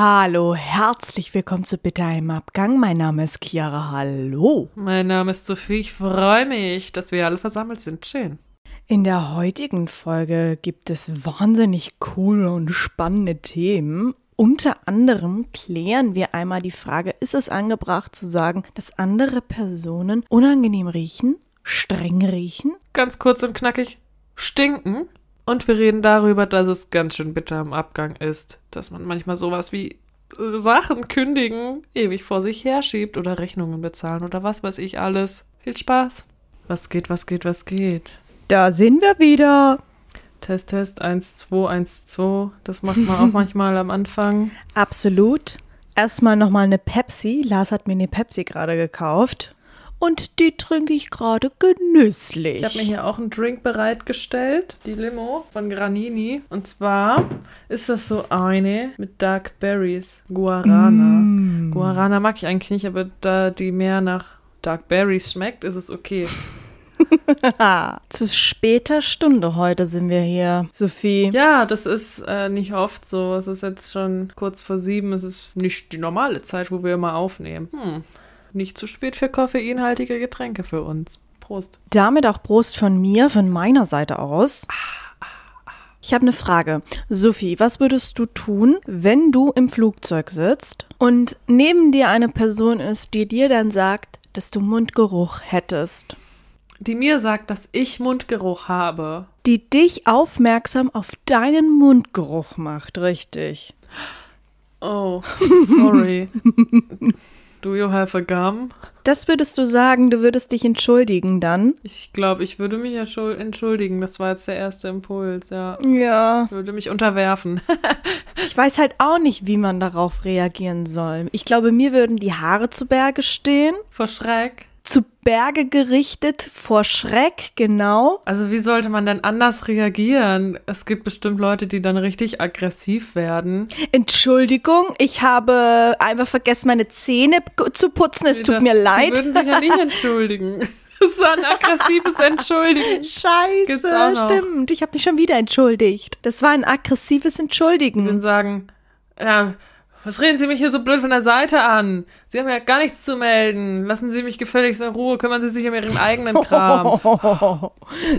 Hallo, herzlich willkommen zu Bitter im Abgang. Mein Name ist Chiara. Hallo. Mein Name ist Sophie. Ich freue mich, dass wir alle versammelt sind. Schön. In der heutigen Folge gibt es wahnsinnig coole und spannende Themen. Unter anderem klären wir einmal die Frage, ist es angebracht zu sagen, dass andere Personen unangenehm riechen, streng riechen? Ganz kurz und knackig. Stinken. Und wir reden darüber, dass es ganz schön bitter im Abgang ist, dass man manchmal sowas wie Sachen kündigen ewig vor sich herschiebt oder Rechnungen bezahlen oder was weiß ich alles. Viel Spaß. Was geht, was geht, was geht? Da sind wir wieder. Test, Test, 1, 2, 1, 2. Das macht man auch manchmal am Anfang. Absolut. Erstmal nochmal eine Pepsi. Lars hat mir eine Pepsi gerade gekauft. Und die trinke ich gerade genüsslich. Ich habe mir hier auch einen Drink bereitgestellt, die Limo von Granini. Und zwar ist das so eine mit Dark Berries, Guarana. Mm. Guarana mag ich eigentlich nicht, aber da die mehr nach Dark Berries schmeckt, ist es okay. Zu später Stunde heute sind wir hier, Sophie. Ja, das ist äh, nicht oft so. Es ist jetzt schon kurz vor sieben. Es ist nicht die normale Zeit, wo wir immer aufnehmen. Hm. Nicht zu spät für koffeinhaltige Getränke für uns. Prost. Damit auch Prost von mir, von meiner Seite aus. Ich habe eine Frage. Sophie, was würdest du tun, wenn du im Flugzeug sitzt und neben dir eine Person ist, die dir dann sagt, dass du Mundgeruch hättest? Die mir sagt, dass ich Mundgeruch habe. Die dich aufmerksam auf deinen Mundgeruch macht, richtig. Oh, sorry. Do you have a gum? Das würdest du sagen, du würdest dich entschuldigen dann? Ich glaube, ich würde mich ja schul- entschuldigen. Das war jetzt der erste Impuls, ja. Ja. Ich würde mich unterwerfen. Ich weiß halt auch nicht, wie man darauf reagieren soll. Ich glaube, mir würden die Haare zu Berge stehen. Vor Schreck. Zu Berge gerichtet, vor Schreck, genau. Also wie sollte man denn anders reagieren? Es gibt bestimmt Leute, die dann richtig aggressiv werden. Entschuldigung, ich habe einfach vergessen, meine Zähne zu putzen. Es tut Das- mir Die leid. würden sich ja nicht entschuldigen. Das war ein aggressives Entschuldigen. Scheiße, stimmt. Ich habe mich schon wieder entschuldigt. Das war ein aggressives Die würden Entschuldigen. sagen, ja, was reden Sie mich hier so blöd von der Seite an? Sie haben ja gar nichts zu melden. Lassen Sie mich gefälligst in Ruhe. Kümmern Sie sich um Ihren eigenen Kram.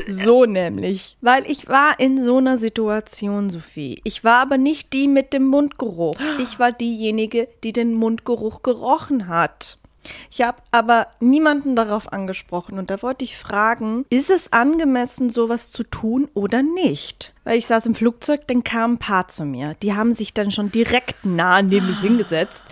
So nämlich. Weil ich war in so einer Situation, Sophie. Ich war aber nicht die mit dem Mundgeruch. Ich war diejenige, die den Mundgeruch gerochen hat. Ich habe aber niemanden darauf angesprochen und da wollte ich fragen, ist es angemessen, sowas zu tun oder nicht? Weil ich saß im Flugzeug, dann kam ein Paar zu mir. Die haben sich dann schon direkt nah neben mich hingesetzt.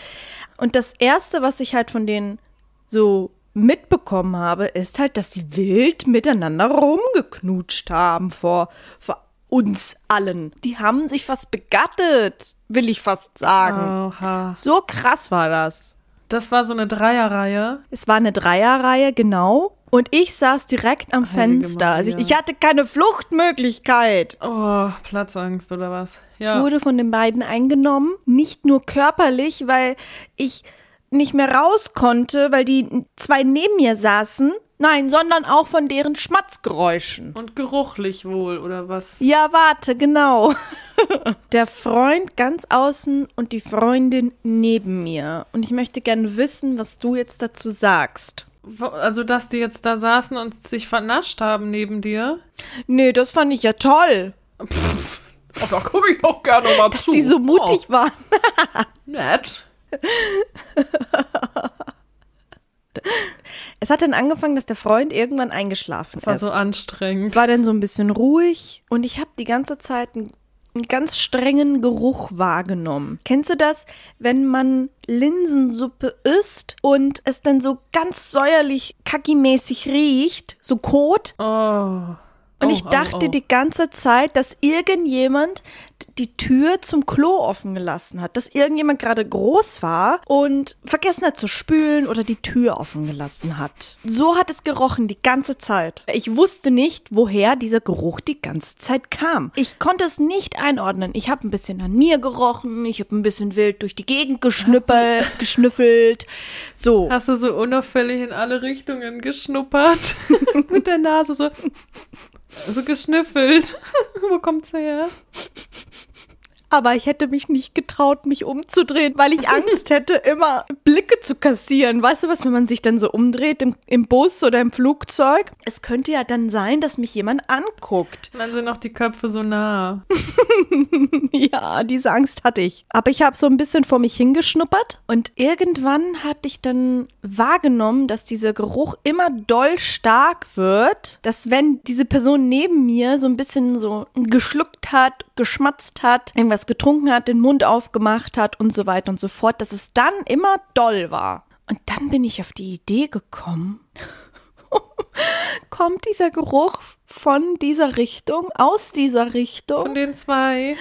Und das Erste, was ich halt von denen so mitbekommen habe, ist halt, dass sie wild miteinander rumgeknutscht haben vor, vor uns allen. Die haben sich fast begattet, will ich fast sagen. Oha. So krass war das. Das war so eine Dreierreihe. Es war eine Dreierreihe, genau. Und ich saß direkt am Heilige Fenster. Also ich, Maria. ich hatte keine Fluchtmöglichkeit. Oh, Platzangst oder was? Ich Ja. wurde von den beiden eingenommen. Nicht nur körperlich, weil ich nicht mehr raus konnte, weil die zwei neben mir saßen. Nein, sondern auch von deren Schmatzgeräuschen. Und geruchlich wohl, oder was? Ja, warte, genau. Der Freund ganz außen und die Freundin neben mir. Und ich möchte gerne wissen, was du jetzt dazu sagst. Also, dass die jetzt da saßen und sich vernascht haben neben dir? Nee, das fand ich ja toll, Oh, da gucke ich doch gerne mal dass die so mutig waren. Oh, nett. Es hat dann angefangen, dass der Freund irgendwann eingeschlafen War ist. so anstrengend. Es war dann so ein bisschen ruhig und ich habe die ganze Zeit einen, einen ganz strengen Geruch wahrgenommen. Kennst du das, wenn man Linsensuppe isst und es dann so ganz säuerlich kackimäßig riecht, so Kot? oh. Und Oh, ich dachte oh, oh. die ganze Zeit, dass irgendjemand die Tür zum Klo offen gelassen hat, dass irgendjemand gerade groß war und vergessen hat zu spülen oder die Tür offen gelassen hat. So hat es gerochen die ganze Zeit. Ich wusste nicht, woher dieser Geruch die ganze Zeit kam. Ich konnte es nicht einordnen. Ich habe ein bisschen an mir gerochen, ich habe ein bisschen wild durch die Gegend geschnüppel, geschnüffelt. So. Hast du so unauffällig in alle Richtungen geschnuppert? Mit der Nase so. So geschnüffelt. Wo kommt's her? Aber ich hätte mich nicht getraut, mich umzudrehen, weil ich Angst hätte, immer Blicke zu kassieren. Weißt du was, wenn man sich dann so umdreht im, im Bus oder im Flugzeug? Es könnte ja dann sein, dass mich jemand anguckt. Und dann sind auch die Köpfe so nah. ja, diese Angst hatte ich. Aber ich habe so ein bisschen vor mich hingeschnuppert und irgendwann hatte ich dann wahrgenommen, dass dieser Geruch immer doll stark wird, dass wenn diese Person neben mir so ein bisschen so geschluckt hat, geschmatzt hat, irgendwas getrunken hat, den Mund aufgemacht hat und so weiter und so fort, dass es dann immer doll war. Und dann bin ich auf die Idee gekommen, kommt dieser Geruch von dieser Richtung, aus dieser Richtung, Von den zwei.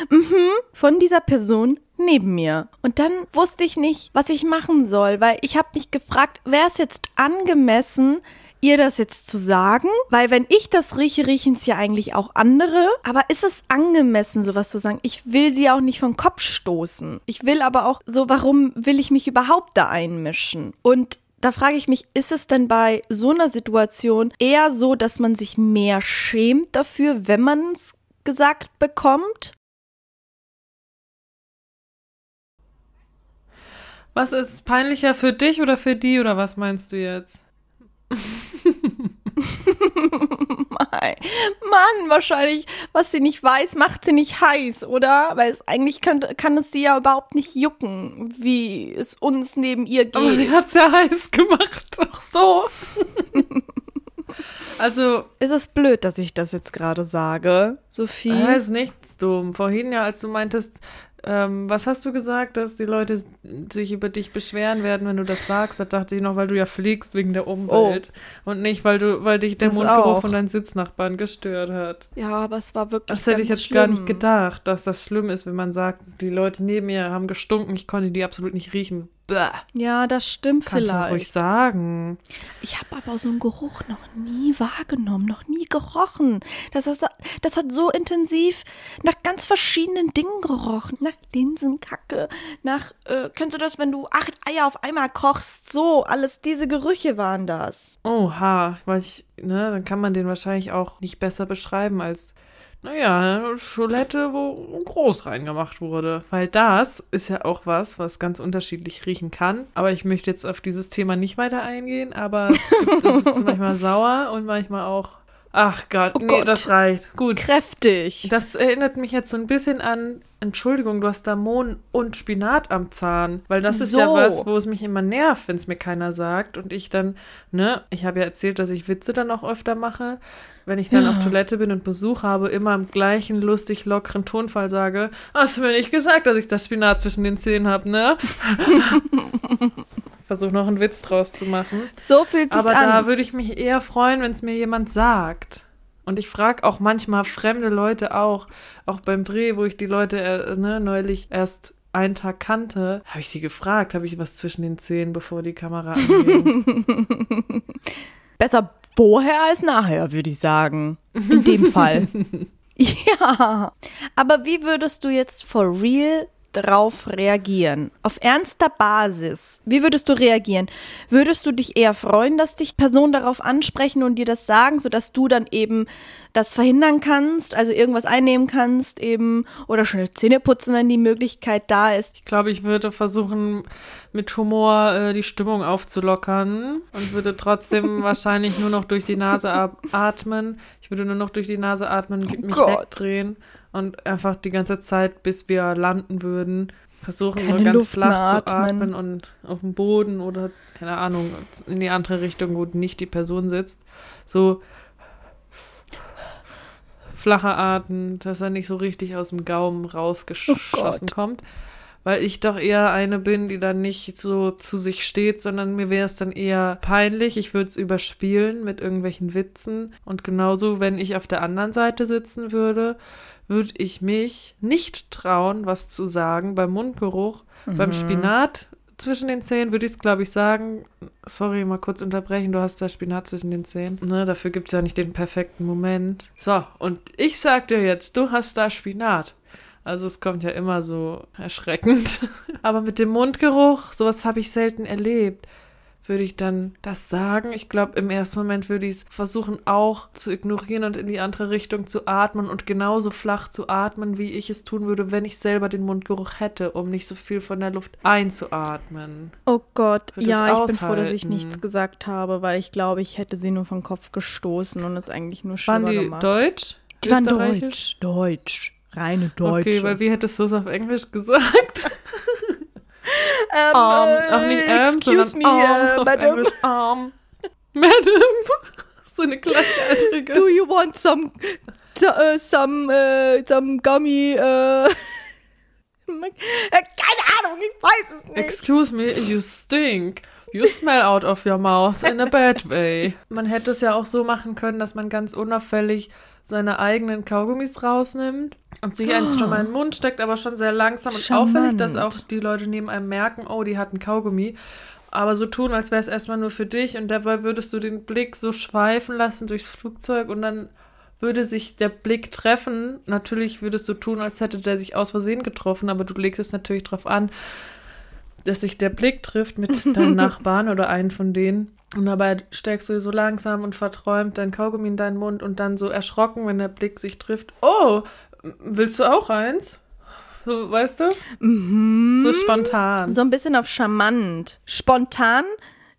von dieser Person neben mir. Und dann wusste ich nicht, was ich machen soll, weil ich habe mich gefragt, wäre es jetzt angemessen, ihr das jetzt zu sagen? Weil wenn ich das rieche, riechen es ja eigentlich auch andere. Aber ist es angemessen, sowas zu sagen? Ich will sie auch nicht vom Kopf stoßen. Ich will aber auch so, warum will ich mich überhaupt da einmischen? Und da frage ich mich, ist es denn bei so einer Situation eher so, dass man sich mehr schämt dafür, wenn man es gesagt bekommt? Was ist peinlicher für dich oder für die oder was meinst du jetzt? Mann, wahrscheinlich, was sie nicht weiß, macht sie nicht heiß, oder? Weil es eigentlich kann, kann es sie ja überhaupt nicht jucken, wie es uns neben ihr Aber sie geht. hat's ja heiß gemacht. Ach so. also, Ist es blöd, dass ich das jetzt gerade sage, Sophie? äh, ist nichts dumm. Vorhin ja, als du meintest, ähm, was hast du gesagt, dass die Leute sich über dich beschweren werden, wenn du das sagst? Da dachte ich noch, weil du ja fliegst wegen der Umwelt. Und nicht, weil du, weil dich der Das Mundgeruch auch. von deinen Sitznachbarn gestört hat. ja, aber es war wirklich. Das hätte ich jetzt gar nicht schlimm. gedacht, dass das schlimm ist, wenn man sagt, die Leute neben mir haben gestunken, ich konnte die absolut nicht riechen. Bäh. Ja, das stimmt Kannst du ruhig vielleicht. sagen. Ich habe aber so einen Geruch noch nie wahrgenommen, noch nie gerochen. Das, ist, das hat so intensiv nach ganz verschiedenen Dingen gerochen. Nach Linsenkacke, nach, äh, kennst du das, wenn du acht Eier auf einmal kochst? So, alles diese Gerüche waren das. Oha, weil ich, ne, dann kann man den wahrscheinlich auch nicht besser beschreiben als, naja, Toilette, wo groß reingemacht wurde. Weil das ist ja auch was, was ganz unterschiedlich riechen kann. Aber ich möchte jetzt auf dieses Thema nicht weiter eingehen, aber das ist manchmal sauer und manchmal auch, ach Gott, Oh nee, Gott. das reicht. Gut. Kräftig. Das erinnert mich jetzt so ein bisschen an, Entschuldigung, du hast da Mohn und Spinat am Zahn. Weil das ist ja So. was, wo es mich immer nervt, wenn es mir keiner sagt. Und ich dann, ne, ich habe ja erzählt, dass ich Witze dann auch öfter mache. Wenn ich dann Ja. auf Toilette bin und Besuch habe, immer im gleichen lustig lockeren Tonfall sage, hast du mir nicht gesagt, dass ich das Spinat zwischen den Zähnen habe, ne? Versuche noch einen Witz draus zu machen. So fühlt es Aber an. da würde ich mich eher freuen, wenn es mir jemand sagt. Und ich frage auch manchmal fremde Leute auch, auch beim Dreh, wo ich die Leute äh, ne, neulich erst einen Tag kannte, habe ich sie gefragt, habe ich was zwischen den Zähnen, bevor die Kamera anging. Besser vorher als nachher, würde ich sagen. In dem Fall. Ja. Aber wie würdest du jetzt for real drauf reagieren? Auf ernster Basis. Wie würdest du reagieren? Würdest du dich eher freuen, dass dich Personen darauf ansprechen und dir das sagen, sodass du dann eben das verhindern kannst, also irgendwas einnehmen kannst eben oder schnell Zähne putzen, wenn die Möglichkeit da ist? Ich glaube, ich würde versuchen, mit Humor äh, die Stimmung aufzulockern und würde trotzdem wahrscheinlich nur noch durch die Nase atmen. Ich würde nur noch durch die Nase atmen, mich Gott. wegdrehen und einfach die ganze Zeit, bis wir landen würden, versuchen, Keine nur ganz Luft flach zu atmen. atmen und auf dem Boden oder, keine Ahnung, in die andere Richtung, wo nicht die Person sitzt. So flacher Atem, dass er nicht so richtig aus dem Gaumen rausgeschossen Oh kommt. Weil ich doch eher eine bin, die dann nicht so zu sich steht, sondern mir wäre es dann eher peinlich. Ich würde es überspielen mit irgendwelchen Witzen. Und genauso, wenn ich auf der anderen Seite sitzen würde, würde ich mich nicht trauen, was zu sagen beim Mundgeruch. Beim Spinat zwischen den Zähnen würde ich es, glaube ich, sagen. Sorry, mal kurz unterbrechen. Du hast da Spinat zwischen den Zähnen. Ne, dafür gibt es ja nicht den perfekten Moment. So, und ich sag dir jetzt, du hast da Spinat. Also es kommt ja immer so erschreckend. Aber mit dem Mundgeruch, sowas habe ich selten erlebt. Würde ich dann das sagen. Ich glaube, im ersten Moment würde ich es versuchen auch zu ignorieren und in die andere Richtung zu atmen und genauso flach zu atmen, wie ich es tun würde, wenn ich selber den Mundgeruch hätte, um nicht so viel von der Luft einzuatmen. Oh Gott, ja, ich bin froh, dass ich nichts gesagt habe, weil ich glaube, ich hätte sie nur vom Kopf gestoßen und es eigentlich nur schlimmer die gemacht. Deutsch? Die waren? Deutsch, Deutsch, reine Deutsche. Okay, weil wie hättest du es auf Englisch gesagt? Ähm, Arm. äh, Auch nicht ähm, excuse me, Arm äh, madam. Englisch. Arm. Madam. so eine gleichaltrige. Do you want some, äh, some, äh, some gummy, äh, keine Ahnung, ich weiß es nicht. Excuse me, you stink. You smell out of your mouth in a bad way. Man hätte es ja auch so machen können, dass man ganz unauffällig seine eigenen Kaugummis rausnimmt und sich eins schon mal in den Mund steckt, aber schon sehr langsam und Charmant. auffällig, dass auch die Leute neben einem merken, oh, die hat einen Kaugummi. Aber so tun, als wäre es erstmal nur für dich und dabei würdest du den Blick so schweifen lassen durchs Flugzeug und dann würde sich der Blick treffen. Natürlich würdest du tun, als hätte der sich aus Versehen getroffen, aber du legst es natürlich darauf an, dass sich der Blick trifft mit deinem Nachbarn oder einen von denen. Und dabei steckst du so langsam und verträumt dein Kaugummi in deinen Mund und dann so erschrocken, wenn der Blick sich trifft. Oh, willst du auch eins? So, weißt du? Mhm. So spontan. So ein bisschen auf charmant. Spontan,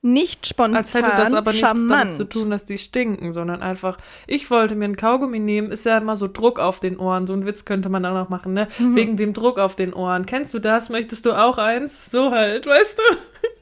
nicht spontan, Als hätte das aber nichts charmant. damit zu tun, dass die stinken, sondern einfach, ich wollte mir einen Kaugummi nehmen, ist ja immer so Druck auf den Ohren. So einen Witz könnte man auch noch machen, ne? Mhm. Wegen dem Druck auf den Ohren. Kennst du das? Möchtest du auch eins? So halt, weißt du?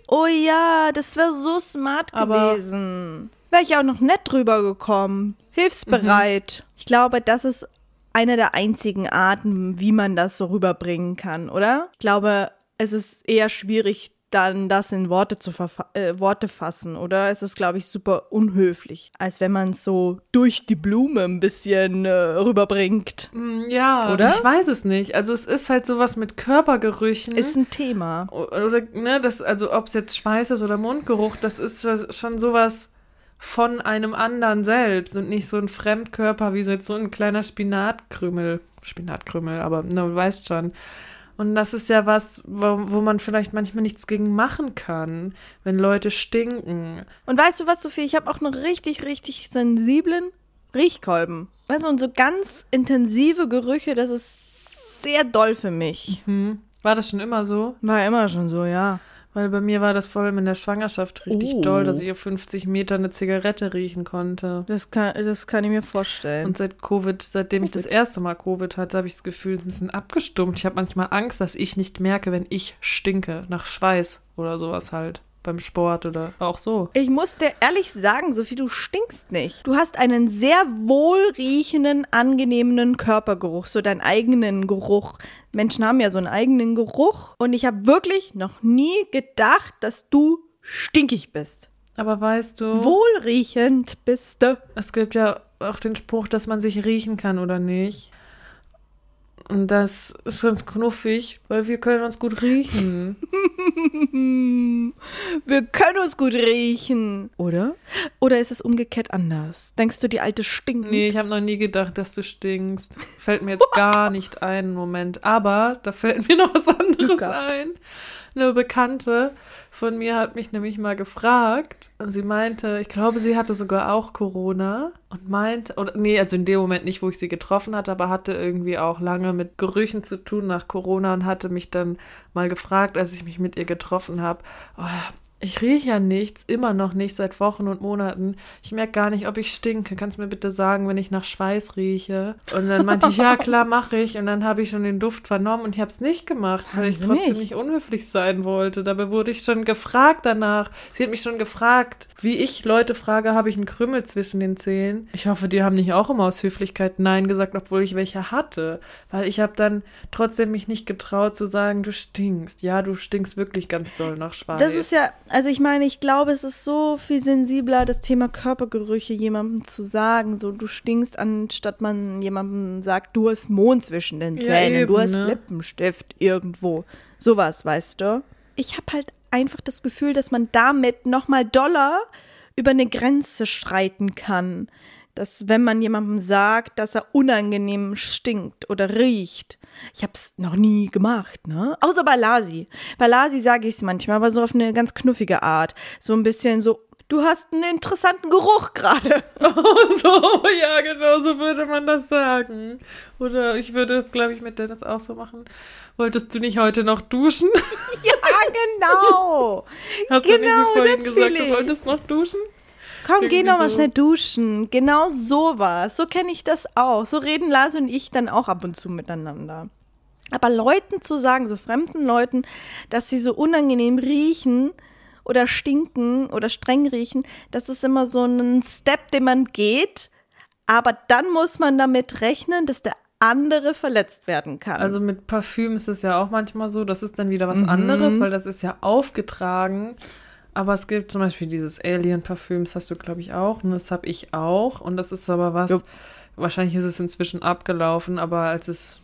Oh ja, das wäre so smart Aber- gewesen. Wäre ich auch noch nett drüber gekommen. Hilfsbereit. Mhm. Ich glaube, das ist eine der einzigen Arten, wie man das so rüberbringen kann, oder? Ich glaube, es ist eher schwierig, dann das in Worte zu äh, Worte fassen, oder? Es ist, glaube ich, super unhöflich, als wenn man es so durch die Blume ein bisschen äh, rüberbringt. Mm, Ja, Oder? ich weiß es nicht. Also es ist halt sowas mit Körpergerüchen. Ist ein Thema. oder, ne, das, also ob es jetzt Schweiß ist oder Mundgeruch, das ist schon sowas von einem anderen selbst und nicht so ein Fremdkörper wie so jetzt so ein kleiner Spinatkrümel. Spinatkrümel, aber ne, du weißt schon. Und das ist ja was, wo, wo man vielleicht manchmal nichts gegen machen kann, wenn Leute stinken. Und weißt du was, Sophie? Ich habe auch einen richtig, richtig sensiblen Riechkolben. Also und so ganz intensive Gerüche, das ist sehr doll für mich. Hm. War das schon immer so? War immer schon so, ja. Weil bei mir war das vor allem in der Schwangerschaft richtig Oh. doll, dass ich auf 50 Meter eine Zigarette riechen konnte. Das kann, das kann ich mir vorstellen. Und seit Covid, seitdem ich das erste Mal Covid hatte, habe ich das Gefühl, ein bisschen abgestumpft. Ich habe manchmal Angst, dass ich nicht merke, wenn ich stinke, nach Schweiß oder sowas halt. Beim Sport oder auch so. ich muss dir ehrlich sagen, Sophie, du stinkst nicht. Du hast einen sehr wohlriechenden, angenehmen Körpergeruch, so deinen eigenen Geruch. Menschen haben ja so einen eigenen Geruch. Und ich habe wirklich noch nie gedacht, dass du stinkig bist. Aber weißt du, Wohlriechend bist du. es gibt ja auch den Spruch, dass man sich riechen kann oder nicht. Und das ist ganz knuffig, weil wir können uns gut riechen. Wir können uns gut riechen. Oder? Oder ist es umgekehrt anders? Denkst du, die alte stinkt? Nee, ich habe noch nie gedacht, dass du stinkst. Fällt mir jetzt gar nicht ein, Moment. Aber da fällt mir noch was anderes Gott. ein. Eine Bekannte von mir hat mich nämlich mal gefragt und sie meinte, ich glaube, sie hatte sogar auch Corona und meinte, oder nee, also in dem Moment nicht, wo ich sie getroffen hatte, aber hatte irgendwie auch lange mit Gerüchen zu tun nach Corona und hatte mich dann mal gefragt, als ich mich mit ihr getroffen habe, oh, ich rieche ja nichts, immer noch nicht, seit Wochen und Monaten. Ich merke gar nicht, ob ich stinke. Kannst du mir bitte sagen, wenn ich nach Schweiß rieche? Und dann meinte ich, ja, klar, mache ich. Und dann habe ich schon den Duft vernommen und ich habe es nicht gemacht, weil ich trotzdem nicht unhöflich sein wollte. Dabei wurde ich schon gefragt danach. Sie hat mich schon gefragt, wie ich Leute frage, habe ich einen Krümmel zwischen den Zähnen? Ich hoffe, die haben nicht auch immer aus Höflichkeit Nein gesagt, obwohl ich welche hatte. Weil ich habe dann trotzdem mich nicht getraut zu sagen, du stinkst. Ja, du stinkst wirklich ganz doll nach Schweiß. Das ist ja, also ich meine, ich glaube, es ist so viel sensibler, das Thema Körpergerüche jemandem zu sagen. So, du stinkst, anstatt man jemandem sagt, du hast Mond zwischen den Ja, Zähnen, eben, du hast ne? Lippenstift irgendwo. Sowas, weißt du? Ich habe halt einfach das Gefühl, dass man damit noch mal doller über eine Grenze schreiten kann. Dass wenn man jemandem sagt, dass er unangenehm stinkt oder riecht. Ich habe es noch nie gemacht, ne? Außer bei Lasi. Bei Lasi sage ich es manchmal, aber so auf eine ganz knuffige Art. So ein bisschen so, du hast einen interessanten Geruch gerade. Oh, so, ja, genau, so würde man das sagen. Oder ich würde es, glaube ich, mit Dennis auch so machen. Wolltest du nicht heute noch duschen? ja, genau. Hast genau, du nicht wie vorhin das gesagt, du wolltest noch duschen? Komm, geh Irgendwie noch mal so. schnell duschen. Genau sowas. So kenne ich das auch. So reden Lars und ich dann auch ab und zu miteinander. Aber Leuten zu sagen, so fremden Leuten, dass sie so unangenehm riechen oder stinken oder streng riechen, das ist immer so ein Step, den man geht. Aber dann muss man damit rechnen, dass der andere verletzt werden kann. Also mit Parfüm ist es ja auch manchmal so, das ist dann wieder was Mhm. anderes, weil das ist ja aufgetragen. Aber es gibt zum Beispiel dieses Alien-Parfüm, das hast du, glaube ich, auch. Und das habe ich auch. Und das ist aber was, Jupp. wahrscheinlich ist es inzwischen abgelaufen, aber als es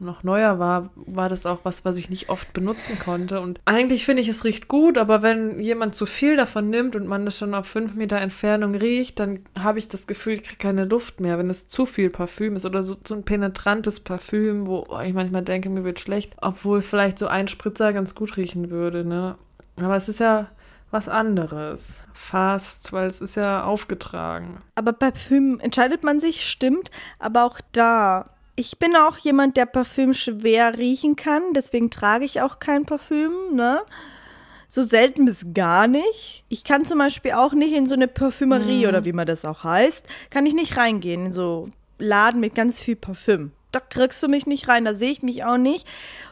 noch neuer war, war das auch was, was ich nicht oft benutzen konnte. Und eigentlich finde ich, es riecht gut, aber wenn jemand zu viel davon nimmt und man das schon auf fünf Meter Entfernung riecht, dann habe ich das Gefühl, ich kriege keine Luft mehr, wenn es zu viel Parfüm ist oder so, so ein penetrantes Parfüm, wo ich manchmal denke, mir wird schlecht, obwohl vielleicht so ein Spritzer ganz gut riechen würde, ne? Aber es ist ja was anderes. Fast, weil es ist ja aufgetragen. Aber bei Parfüm entscheidet man sich, stimmt. Aber auch da, ich bin auch jemand, der Parfüm schwer riechen kann. Deswegen trage ich auch kein Parfüm, ne? So selten bis gar nicht. Ich kann zum Beispiel auch nicht in so eine Parfümerie oder wie man das auch heißt, kann ich nicht reingehen in so Laden mit ganz viel Parfüm. Da kriegst du mich nicht rein, da sehe ich mich auch nicht.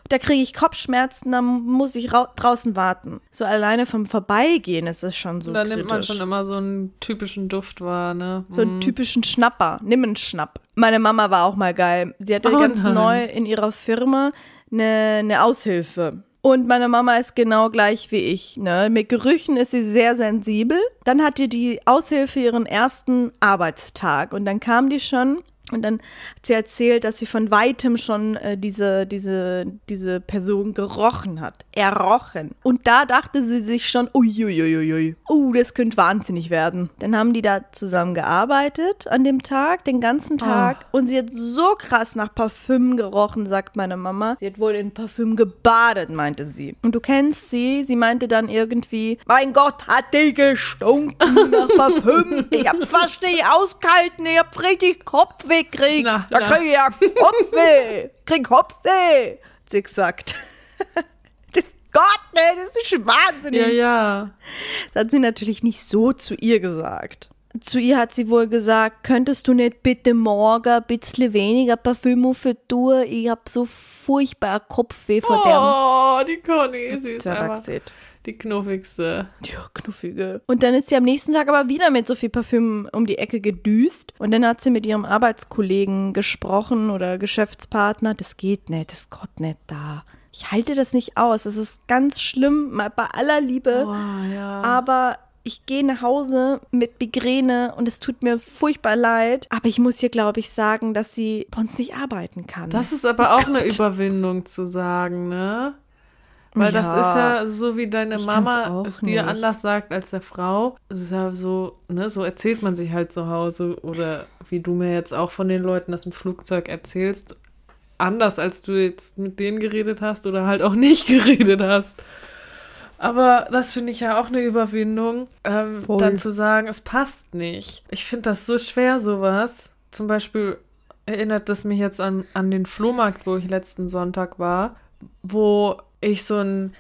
Da kriege ich Kopfschmerzen, da muss ich rau- draußen warten. So alleine vom Vorbeigehen ist es schon so da nimmt man schon immer so einen typischen Duft wahr, ne? So einen typischen Schnapper. Nimm einen Schnapp. Meine Mama war auch mal geil. Sie hatte Oh ganz nein. neu in ihrer Firma eine, eine Aushilfe. Und meine Mama ist genau gleich wie ich. Ne? Mit Gerüchen ist sie sehr sensibel. Dann hatte die Aushilfe ihren ersten Arbeitstag. Und dann kam die schon und dann hat sie erzählt, dass sie von weitem schon äh, diese, diese, diese Person gerochen hat. Errochen. Und da dachte sie sich schon, uiuiuiui, uh, das könnte wahnsinnig werden. Dann haben die da zusammen gearbeitet an dem Tag, den ganzen Tag. Und sie hat so krass nach Parfüm gerochen, sagt meine Mama. Sie hat wohl in Parfüm gebadet, meinte sie. Und du kennst sie, sie meinte dann irgendwie, mein Gott, hat die gestunken nach Parfüm. Ich hab fast nicht ausgehalten, ich hab richtig Kopfweh gekriegt. Na, da krieg ich ja Kopfweh. Krieg Kopfweh, hat sie gesagt. Das Gott, ne, das ist wahnsinnig. Ja, ja. Das hat sie natürlich nicht so zu ihr gesagt. Zu ihr hat sie wohl gesagt, könntest du nicht bitte morgen ein bisschen weniger Parfüm für tun? Ich hab so furchtbar Kopfweh vor dem. Oh, die Conny, ist. Die knuffigste. Ja, knuffige. Und dann ist sie am nächsten Tag aber wieder mit so viel Parfüm um die Ecke gedüst. Und dann hat sie mit ihrem Arbeitskollegen gesprochen oder Geschäftspartner. Das geht nicht, das ist Gott nicht da. Ich halte das nicht aus. Das ist ganz schlimm, mal bei aller Liebe. Oh, ja. Aber ich gehe nach Hause mit Migräne und es tut mir furchtbar leid. Aber ich muss hier, glaube ich, sagen, dass sie bei uns nicht arbeiten kann. Das ist aber auch eine Gott. Überwindung zu sagen, ne? Weil das Ja. ist ja so, wie deine Mama es dir nicht. anders sagt als der Frau. Es ist ja so, ne, so erzählt man sich halt zu Hause oder wie du mir jetzt auch von den Leuten das im Flugzeug erzählst. Anders, als du jetzt mit denen geredet hast oder halt auch nicht geredet hast. Aber das finde ich ja auch eine Überwindung, ähm, dann zu sagen, es passt nicht. Ich finde das so schwer, sowas. Zum Beispiel erinnert das mich jetzt an, an den Flohmarkt, wo ich letzten Sonntag war, wo ich so einen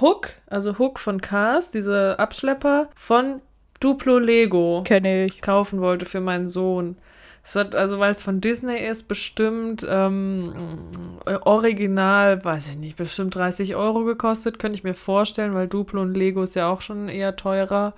Hook, also Hook von Cars, diese Abschlepper, von Duplo Lego Kenne ich. kaufen wollte für meinen Sohn. Es hat, also weil es von Disney ist, bestimmt ähm, äh, original, weiß ich nicht, bestimmt 30 Euro gekostet, könnte ich mir vorstellen, weil Duplo und Lego ist ja auch schon eher teurer.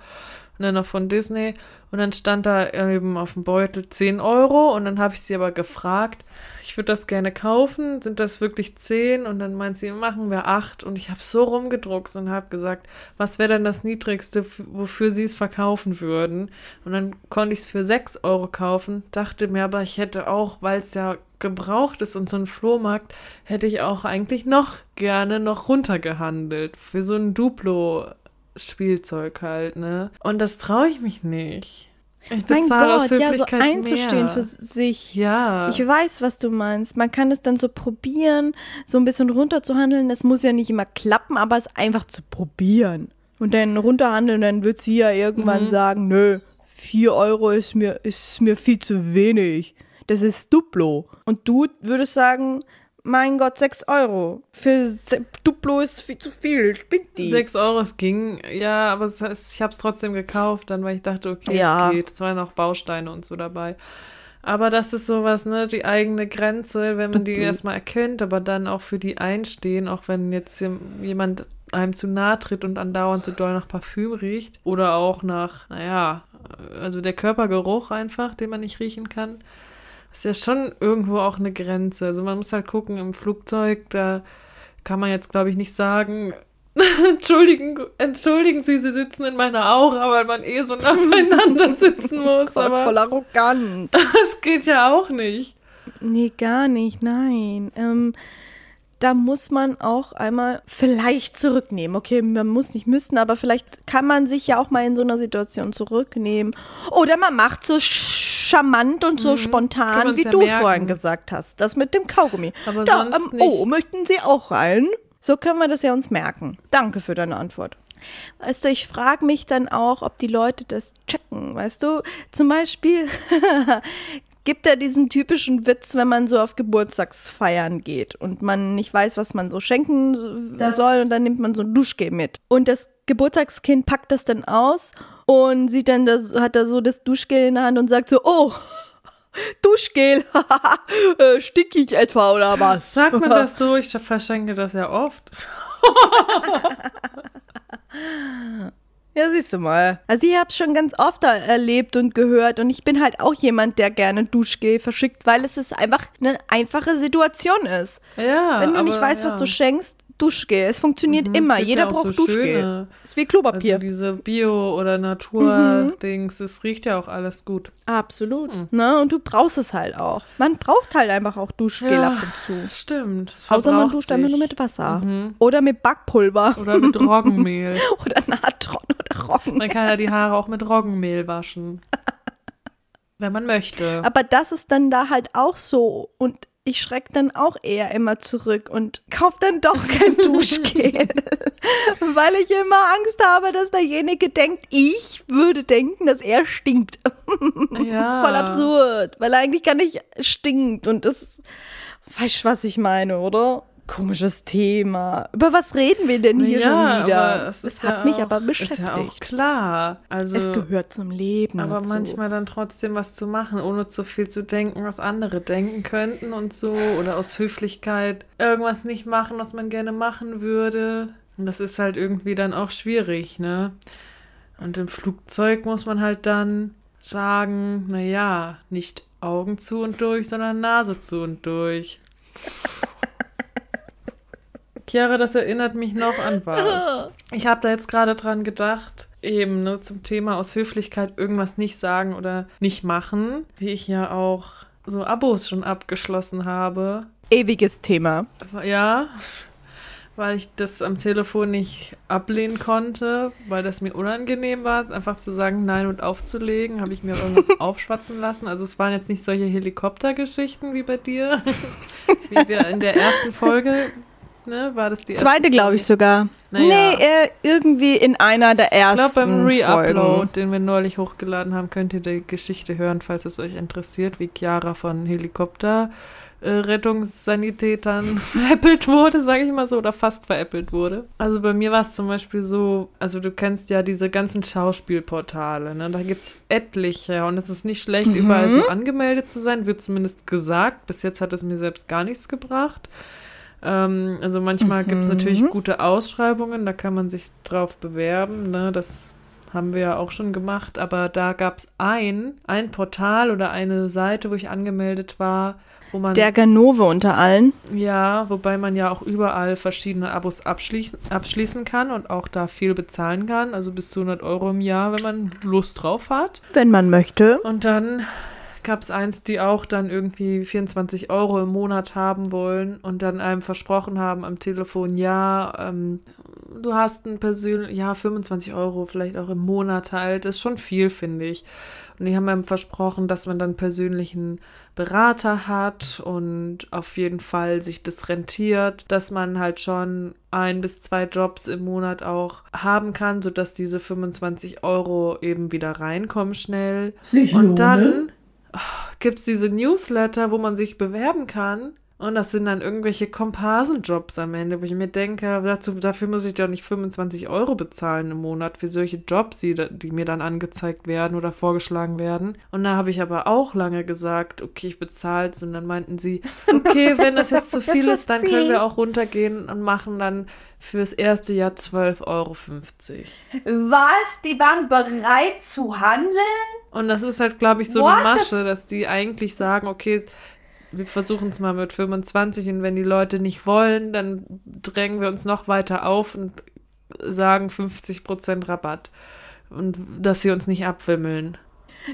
Und dann noch von Disney. Und dann stand da eben auf dem Beutel 10 Euro. Und dann habe ich sie aber gefragt, ich würde das gerne kaufen. Sind das wirklich 10? Und dann meint sie, machen wir 8. Und ich habe so rumgedruckt und habe gesagt, was wäre denn das Niedrigste, wofür sie es verkaufen würden? Und dann konnte ich es für 6 Euro kaufen. Dachte mir aber, ich hätte auch, weil es ja gebraucht ist und so ein Flohmarkt, hätte ich auch eigentlich noch gerne noch runtergehandelt. Für so ein Duplo. Spielzeug halt, ne? Und das traue ich mich nicht. Ich Mein Gott, ja, so einzustehen mehr. für sich. Ja. Ich weiß, was du meinst. Man kann es dann so probieren, so ein bisschen runterzuhandeln. Es muss ja nicht immer klappen, aber es einfach zu probieren. Und dann runterhandeln, dann wird sie ja irgendwann Mhm. sagen, nö, vier Euro ist mir, ist mir viel zu wenig. Das ist Duplo. Und du würdest sagen, mein Gott, sechs Euro. Für Duplo ist viel zu viel. Spinnt die. Sechs Euro, es ging, ja, aber es, ich habe es trotzdem gekauft, dann, weil ich dachte, okay, Ja. es geht. Es waren auch Bausteine und so dabei. Aber das ist sowas, ne, die eigene Grenze, wenn man die Duplo. erstmal erkennt, aber dann auch für die einstehen, auch wenn jetzt jem- jemand einem zu nahe tritt und andauernd so doll nach Parfüm riecht oder auch nach, naja, also der Körpergeruch einfach, den man nicht riechen kann. Ist ja schon irgendwo auch eine Grenze. Also man muss halt gucken, im Flugzeug, da kann man jetzt, glaube ich, nicht sagen, entschuldigen, entschuldigen Sie, Sie sitzen in meiner Aura, weil man eh so nah beieinander sitzen muss. Gott, aber voll arrogant. das geht ja auch nicht. Nee, gar nicht, nein. Ähm, da muss man auch einmal vielleicht zurücknehmen. Okay, man muss nicht müssen, aber vielleicht kann man sich ja auch mal in so einer Situation zurücknehmen. Oder man macht so charmant und so kann spontan, wie ja du merken. vorhin gesagt hast. Das mit dem Kaugummi. Aber da, sonst ähm, nicht. oh, möchten Sie auch rein? So können wir das ja uns merken. Danke für deine Antwort. Weißt du, ich frage mich dann auch, ob die Leute das checken. Weißt du, zum Beispiel gibt er diesen typischen Witz, wenn man so auf Geburtstagsfeiern geht und man nicht weiß, was man so schenken Das- soll und dann nimmt man so ein Duschgel mit. Und das Geburtstagskind packt das dann aus und sieht dann, das, hat er so das Duschgel in der Hand und sagt so, oh, Duschgel, äh, stick ich etwa oder was? Sagt man das so? Ich verschenke das ja oft. Ja, siehst du mal. Also ich habe es schon ganz oft erlebt und gehört und ich bin halt auch jemand, der gerne Duschgel verschickt, weil es ist einfach eine einfache Situation ist. Ja. Wenn du nicht weißt, ja. was du schenkst, Duschgel. Es funktioniert Mhm, immer. Jeder ja auch braucht so Duschgel. schöne. Ist wie Klopapier. Also diese Bio- oder Natur-Dings, es riecht ja auch alles gut. Absolut. Hm. Ne? Und du brauchst es halt auch. Man braucht halt einfach auch Duschgel Ja. ab und zu. Stimmt. Außer man duscht einfach sich. nur mit Wasser. Mhm. Oder mit Backpulver. Oder mit Roggenmehl. Oder Natron oder Roggen. Man kann ja die Haare auch mit Roggenmehl waschen. Wenn man möchte. Aber das ist dann da halt auch so. Und ich schreck dann auch eher immer zurück und kauf dann doch kein Duschgel. Weil ich immer Angst habe, dass derjenige denkt, ich würde denken, dass er stinkt. ja. Voll absurd. Weil er eigentlich gar nicht stinkt. Und das, weißt du, was ich meine, oder? Komisches Thema. Über was reden wir denn hier ja, schon wieder? Es es ist hat ja mich auch, aber Ist beschäftigt. ja auch klar. Also, es gehört zum Leben. aber dazu. manchmal dann trotzdem was zu machen, ohne zu viel zu denken, was andere denken könnten und so. Oder aus Höflichkeit irgendwas nicht machen, was man gerne machen würde. Und das ist halt irgendwie dann auch schwierig, ne? Und im Flugzeug muss man halt dann sagen, naja, nicht Augen zu und durch, sondern Nase zu und durch. Chiara, das erinnert mich noch an was. Ich habe da jetzt gerade dran gedacht, eben ne, zum Thema aus Höflichkeit irgendwas nicht sagen oder nicht machen, wie ich ja auch so Abos schon abgeschlossen habe. Ewiges Thema. Ja, weil ich das am Telefon nicht ablehnen konnte, weil das mir unangenehm war, einfach zu sagen Nein und aufzulegen, habe ich mir irgendwas aufschwatzen lassen. Also es waren jetzt nicht solche Helikoptergeschichten wie bei dir, wie wir in der ersten Folge, ne, war das die Zweite, glaube ich sogar. Naja. Nee, äh, irgendwie in einer der Ich ersten glaube, beim Re-Upload, den wir neulich hochgeladen haben, könnt ihr die Geschichte hören, falls es euch interessiert, wie Chiara von Helikopter äh, Rettungssanitätern veräppelt wurde, sage ich mal so, oder fast veräppelt wurde. Also bei mir war es zum Beispiel so, also du kennst ja diese ganzen Schauspielportale, ne? Da gibt es etliche und es ist nicht schlecht, Mhm. überall so angemeldet zu sein, wird zumindest gesagt. Bis jetzt hat es mir selbst gar nichts gebracht. Ähm, also manchmal gibt es Mhm. natürlich gute Ausschreibungen, da kann man sich drauf bewerben, ne? Das haben wir ja auch schon gemacht, aber da gab es ein, ein Portal oder eine Seite, wo ich angemeldet war, wo man Der Ganove unter allen. ja, wobei man ja auch überall verschiedene Abos abschließen, abschließen kann und auch da viel bezahlen kann, also bis zu 100 Euro im Jahr, wenn man Lust drauf hat. Wenn man möchte. Und dann gab es eins, die auch dann irgendwie 24 Euro im Monat haben wollen und dann einem versprochen haben am Telefon, ja, ähm, du hast ein persönlich, ja, 25 Euro vielleicht auch im Monat halt, ist schon viel, finde ich. Und die haben einem versprochen, dass man dann persönlichen Berater hat und auf jeden Fall sich das rentiert, dass man halt schon ein bis zwei Jobs im Monat auch haben kann, sodass diese 25 Euro eben wieder reinkommen schnell. Sich und dann? Gibt es diese Newsletter, wo man sich bewerben kann. Und das sind dann irgendwelche Komparsenjobs am Ende, wo ich mir denke, dazu, dafür muss ich doch nicht 25 Euro bezahlen im Monat für solche Jobs, die, die mir dann angezeigt werden oder vorgeschlagen werden. Und da habe ich aber auch lange gesagt, okay, ich bezahle es. Und dann meinten sie, okay, wenn das jetzt zu viel ist dann können wir auch runtergehen und machen dann fürs erste Jahr 12,50 Euro. Was? Die waren bereit zu handeln? Und das ist halt, glaube ich, so What? eine Masche, dass die eigentlich sagen, okay, wir versuchen es mal mit 25 und wenn die Leute nicht wollen, dann drängen wir uns noch weiter auf und sagen 50% Rabatt. Und dass sie uns nicht abwimmeln.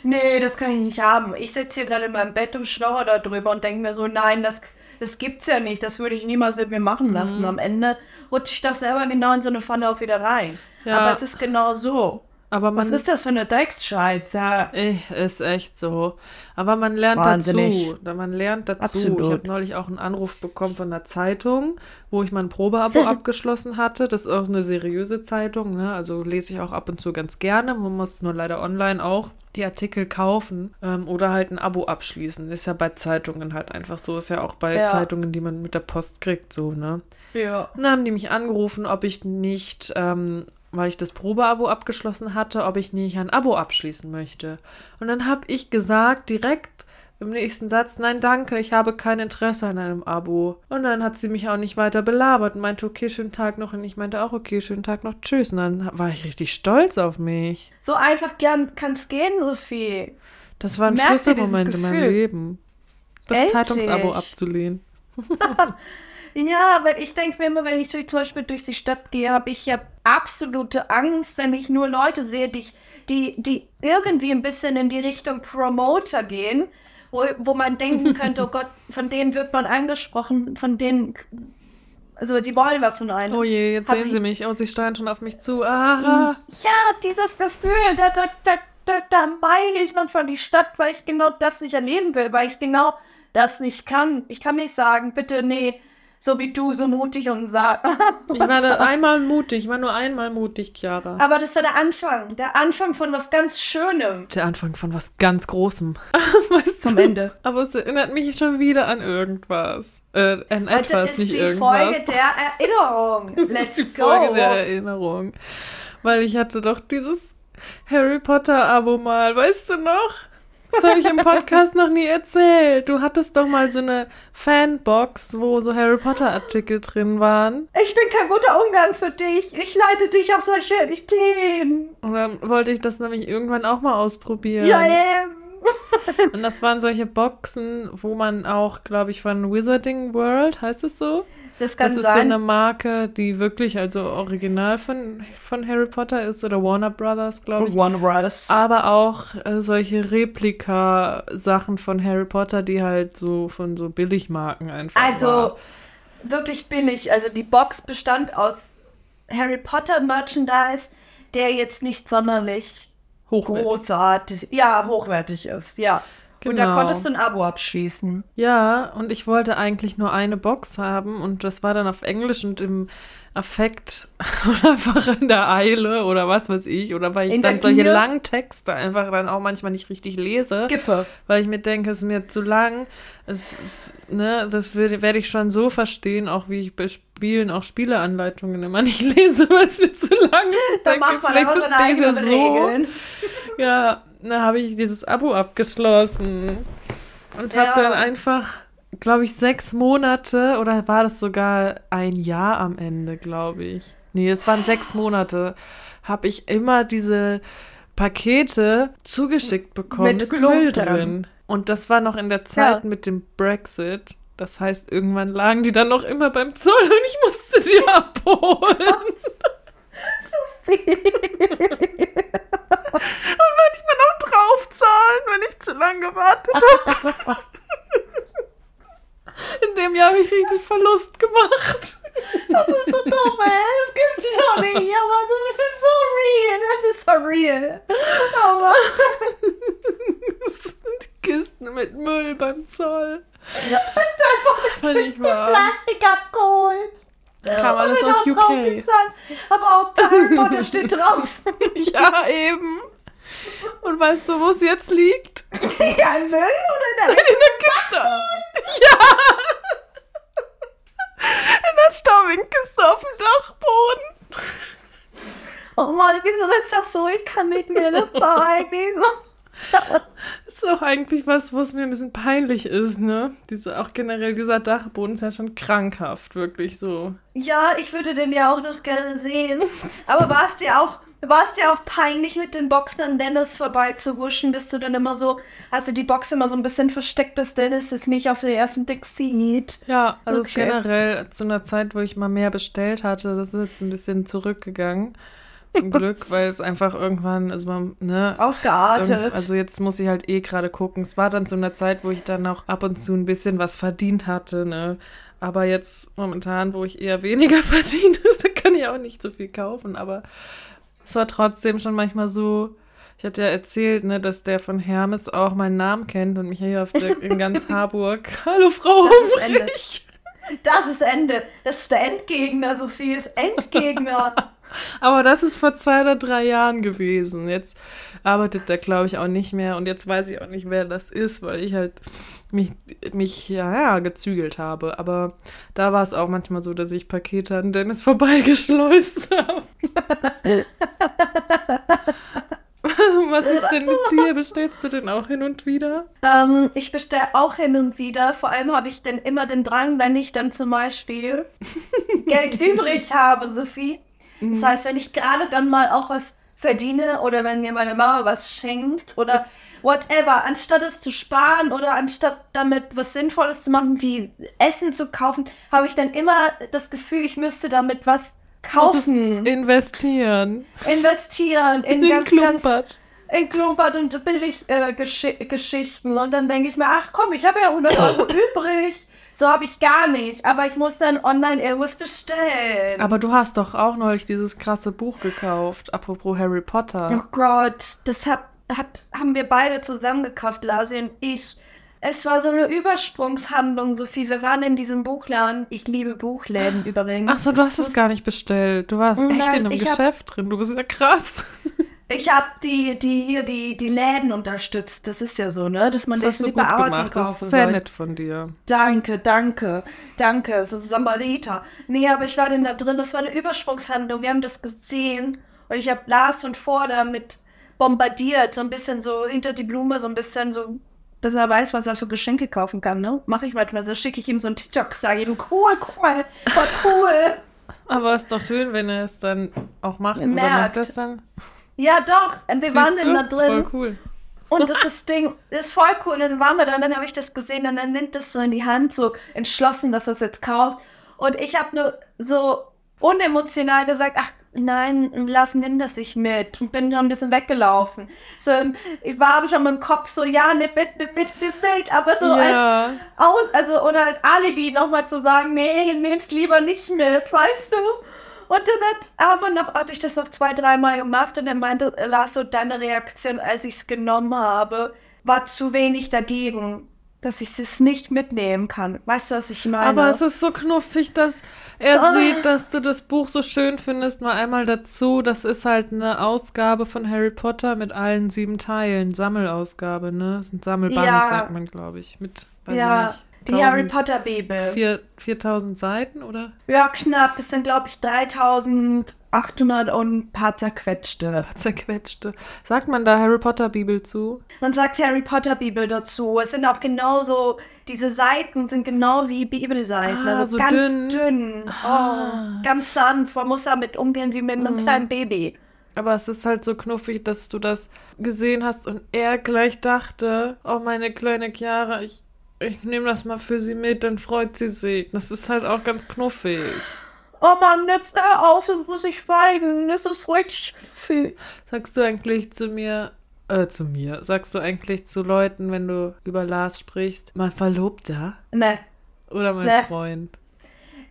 Nee, das kann ich nicht haben. Ich sitze hier gerade in meinem Bett und schnauere da drüber und denke mir so, nein, das, das gibt's ja nicht. Das würde ich niemals mit mir machen lassen. Am Ende rutsche ich das selber genau in so eine Pfanne auch wieder rein. Ja. Aber es ist genau so. Aber Was man ist das für eine Drecksscheiße? Ich, ist echt so. Aber man lernt Wahnsinnig. dazu. Man lernt dazu. Absolut. Ich habe neulich auch einen Anruf bekommen von der Zeitung, wo ich mein Probeabo abgeschlossen hatte. Das ist auch eine seriöse Zeitung, ne? Also lese ich auch ab und zu ganz gerne. Man muss nur leider online auch die Artikel kaufen ähm, oder halt ein Abo abschließen. Ist ja bei Zeitungen halt einfach so. Ist ja auch bei Ja. Zeitungen, die man mit der Post kriegt, so, ne? Ja. Und dann haben die mich angerufen, ob ich nicht, ähm, weil ich das Probeabo abgeschlossen hatte, ob ich nicht ein Abo abschließen möchte. Und dann habe ich gesagt, direkt im nächsten Satz, nein, danke, ich habe kein Interesse an einem Abo. Und dann hat sie mich auch nicht weiter belabert und meinte, okay, schönen Tag noch. Und ich meinte auch, okay, schönen Tag noch, tschüss. Und dann war ich richtig stolz auf mich. So einfach gern kann's gehen, Sophie. Das war ein Merkt ihr Schlüsselmoment in meinem? Leben. Das Endlich. Zeitungsabo abzulehnen. Ja, weil ich denke mir immer, wenn ich durch, zum Beispiel durch die Stadt gehe, habe ich ja absolute Angst, wenn ich nur Leute sehe, die, die, die irgendwie ein bisschen in die Richtung Promoter gehen, wo, wo man denken könnte, oh Gott, von denen wird man angesprochen, von denen, also die wollen was von einem. Oh je, jetzt Hab sehen ich- sie mich. Oh, sie steuern schon auf mich zu. Ah. Ja, dieses Gefühl, da, da, da, da, da meine ich man von die Stadt, weil ich genau das nicht erleben will, weil ich genau das nicht kann. Ich kann nicht sagen, bitte, nee, so wie du, so mutig und sag. Ich war da einmal mutig, ich war nur einmal mutig, Chiara. Aber das war der Anfang, der Anfang von was ganz Schönem. Der Anfang von was ganz Großem. weißt Zum du? Ende. Aber es erinnert mich schon wieder an irgendwas. Äh, an Heute etwas, ist nicht die irgendwas. Folge der Erinnerung. Das Let's ist die go. Folge der Erinnerung. Weil ich hatte doch dieses Harry Potter-Abo mal, weißt du noch? Das habe ich im Podcast noch nie erzählt. Du hattest doch mal so eine Fanbox, wo so Harry Potter-Artikel drin waren. Ich bin kein guter Umgang für dich. Ich leite dich auf solche Ideen. Und dann wollte ich das nämlich irgendwann auch mal ausprobieren. Ja, ähm. Und das waren solche Boxen, wo man auch, glaube ich, von Wizarding World, heißt es so? Das kann das ist so sein. eine Marke, die wirklich also original von, von Harry Potter ist oder Warner Brothers, glaube ich. Warner Brothers. Aber auch äh, solche Replika-Sachen von Harry Potter, die halt so von so Billigmarken einfach Also, war. wirklich billig. Also, die Box bestand aus Harry Potter Merchandise, der jetzt nicht sonderlich hochwertig. großartig, ja, hochwertig ist, ja. Und da Genau. konntest du ein Abo abschließen. Ja, und ich wollte eigentlich nur eine Box haben und das war dann auf Englisch und im Affekt oder einfach in der Eile oder was weiß ich oder weil ich In dann solche langen Texte einfach dann auch manchmal nicht richtig lese, Skippe. weil ich mir denke, es ist mir zu lang. Es ist, ne, das werde ich schon so verstehen, auch wie ich bei Spielen auch Spieleanleitungen immer nicht lese, weil es mir zu lang ist. Da macht man es eigenen ja so. Regeln. Ja, dann habe ich dieses Abo abgeschlossen und Ja. habe dann einfach, glaube ich, sechs Monate oder war das sogar ein Jahr am Ende, glaube ich. Nee, es waren sechs Monate, habe ich immer diese Pakete zugeschickt bekommen Mit mit, Müll drin. drin. Und das war noch in der Zeit Ja. mit dem Brexit. Das heißt, irgendwann lagen die dann noch immer beim Zoll und ich musste die abholen. Und manchmal noch draufzahlen, wenn ich zu lange gewartet habe. In dem Jahr habe ich richtig Verlust gemacht. Das ist so dumm, ey. Das gibt es doch nicht. Aber das ist so real. Das ist so real. Aber. Das sind Kisten mit Müll beim Zoll. Ja, das ist einfach nicht wahr. Plastik abgeholt. Kam alles Und aus UK. Aber auch Harry Potter steht drauf. Ja, eben. Und weißt du, wo es jetzt liegt? ja, im Müll oder in der In der Kiste. Ja. In der staubigen Kiste auf dem Dachboden. Oh Mann, wieso ist das so? Ich kann nicht mehr. Das war eigentlich so. Ist auch eigentlich was, was mir ein bisschen peinlich ist, ne? Diese, auch generell dieser Dachboden ist ja schon krankhaft, wirklich so. Ja, ich würde den ja auch noch gerne sehen. Aber war es dir auch, war es dir auch peinlich, mit den Boxen an Dennis vorbeizuhuschen? Bist du dann immer so, hast du die Box immer so ein bisschen versteckt, bis Dennis es nicht auf den ersten Blick sieht? Ja, also Okay. generell zu einer Zeit, wo ich mal mehr bestellt hatte, das ist jetzt ein bisschen zurückgegangen. Zum Glück, weil es einfach irgendwann, also man, ne, Ausgeartet. Irgend- Also jetzt muss ich halt eh gerade gucken. Es war dann zu einer Zeit, wo ich dann auch ab und zu ein bisschen was verdient hatte, ne? Aber jetzt momentan, wo ich eher weniger verdiene, da kann ich auch nicht so viel kaufen. Aber es war trotzdem schon manchmal so. Ich hatte ja erzählt, ne, dass der von Hermes auch meinen Namen kennt und mich hier auf der, in ganz Harburg. Hallo Frau Das ist Ende. Humrich. Das ist Ende. Das ist der Endgegner, Sophie. Das ist Endgegner. Aber das ist vor zwei oder drei Jahren gewesen. Jetzt arbeitet der, glaube ich, auch nicht mehr. Und jetzt weiß ich auch nicht, wer das ist, weil ich halt mich, mich ja, ja, gezügelt habe. Aber da war es auch manchmal so, dass ich Pakete an Dennis vorbeigeschleust habe. Was ist denn mit dir? Bestellst du denn auch hin und wieder? ähm, ich bestelle auch hin und wieder. Vor allem habe ich dann immer den Drang, wenn ich dann zum Beispiel Geld übrig habe, Sophie. Das heißt, wenn ich gerade dann mal auch was verdiene oder wenn mir meine Mama was schenkt oder whatever, anstatt es zu sparen oder anstatt damit was Sinnvolles zu machen, wie Essen zu kaufen, habe ich dann immer das Gefühl, ich müsste damit was kaufen, investieren. investieren in, In ganz, ganz Klumpert. in Klumpert und billig äh, Gesch Geschichten. Und dann denke ich mir, ach komm, ich habe ja 100 Euro übrig. So habe ich gar nicht. Aber ich muss dann online irgendwas bestellen. Aber du hast doch auch neulich dieses krasse Buch gekauft. Apropos Harry Potter. oh Gott, das hat, hat, haben wir beide zusammen gekauft, Lasi und ich. Es war so eine Übersprungshandlung, Sophie. Wir waren in diesem Buchladen. Ich liebe Buchläden übrigens. Ach so, du hast es gar nicht bestellt. Du warst echt in einem ich hab- Geschäft drin. Du bist ja krass. Ich habe die, die hier, die, die Läden unterstützt. Das ist ja so, ne? Dass man Das das, bei Amazon gemacht. Das kaufen ist sehr nett von dir. Danke, danke, danke. Es ist Samariter. Nee, aber ich war denn da drin. Das war eine Übersprungshandlung. Wir haben das gesehen. Und ich habe Lars und vor damit bombardiert. So ein bisschen so hinter die Blume, so ein bisschen so, dass er weiß, was er für Geschenke kaufen kann, ne? Mache ich manchmal. So schicke ich ihm so einen TikTok, sage ihm, cool, cool, voll cool. Aber es ist doch schön, wenn er es dann auch macht. Oder Merkt. macht das dann? Ja, doch. Wir waren Siehst denn du? da drin. Voll cool. Und das ist Ding ist voll cool. Und dann waren wir da und dann habe ich das gesehen und dann nimmt das so in die Hand, so entschlossen, dass es jetzt kauft. Und ich habe nur so unemotional gesagt, ach nein, lass, nimm das nicht mit. Und bin dann ein bisschen weggelaufen. So, ich war schon mit dem Kopf so, ja, nimm mit, nimm mit, nimm mit. Aber so als ja. aus, also oder als Alibi nochmal zu sagen, nee, nimm's lieber nicht mit, weißt du? Und dann hat, noch, habe ich das noch zwei, dreimal gemacht und dann meinte Lars so, deine Reaktion, als ich es genommen habe, war zu wenig dagegen, dass ich es nicht mitnehmen kann. Weißt du, was ich meine? Aber es ist so knuffig, dass er Ah. sieht, dass du das Buch so schön findest. Mal einmal dazu. Das ist halt eine Ausgabe von Harry Potter mit allen sieben Teilen. Sammelausgabe, ne? Das ist ein Sammelband, Ja. sagt man, glaube ich. Mit, ja, ich die Harry 1000 Potter Bibel. vier- 4000 Seiten, oder? Ja, knapp. Es sind, glaube ich, 3800 und ein paar zerquetschte. Zerquetschte. Sagt man da Harry Potter Bibel zu? Man sagt Harry Potter Bibel dazu. Es sind auch genauso, diese Seiten sind genau wie Bibelseiten. Ah, also so ganz dünn. dünn. Ah. Oh, ganz sanft. Man muss damit umgehen wie mit einem Mhm. kleinen Baby. Aber es ist halt so knuffig, dass du das gesehen hast und er gleich dachte, oh meine kleine Chiara, ich, ich nehme das mal für sie mit, dann freut sie sich. Das ist halt auch ganz knuffig. Oh Mann, jetzt hör auf, sonst muss ich weinen. Das ist richtig viel. Sagst du eigentlich zu mir, äh, zu mir, sagst du eigentlich zu Leuten, wenn du über Lars sprichst, mein Verlobter Ne, oder mein Ne. Freund?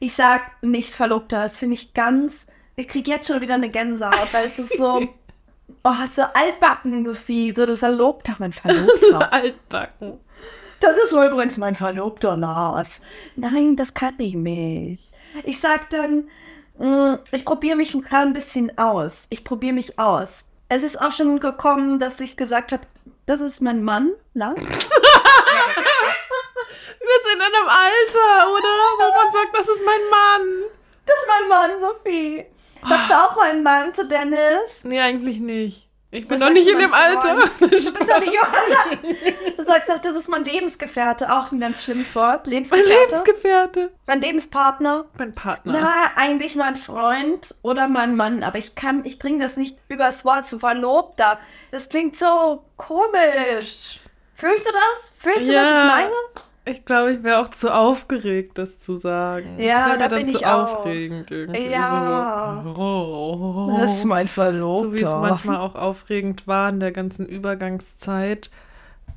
ich sag nicht Verlobter. Das finde ich ganz Ich krieg jetzt schon wieder eine Gänsehaut, weil es ist so, oh, so altbacken, Sophie, so ein Verlobter, mein Verlobter. Altbacken. Das ist übrigens mein Verlobter, Lars. Nein, das kann ich nicht. Ich sag dann, mm, ich probiere mich ein bisschen aus. Ich probiere mich aus. Es ist auch schon gekommen, dass ich gesagt habe, das ist mein Mann, Lars. Wir sind in einem Alter, oder? Wo man sagt, das ist mein Mann. Das ist mein Mann, Sophie. Sagst du auch mein Mann zu Dennis? Nee, eigentlich nicht. Ich bin Was noch nicht in dem Alter. Du bist doch nicht Alter. Du sagst auch, das ist mein Lebensgefährte. Auch ein ganz schlimmes Wort. Mein Lebensgefährte. Lebensgefährte. mein Lebenspartner. Mein Partner. Na, eigentlich mein Freund oder mein Mann, aber ich kann, ich bringe das nicht übers Wort zu Verlobter. Das klingt so komisch. Fühlst du das? Fühlst du, was Ja. ich meine? Ich glaube, ich wäre auch zu aufgeregt, das zu sagen. Ja, das da dann bin zu ich auch. aufregend irgendwie. Ja. So, oh. Das ist mein so Verlobter. wie es manchmal auch aufregend war in der ganzen Übergangszeit,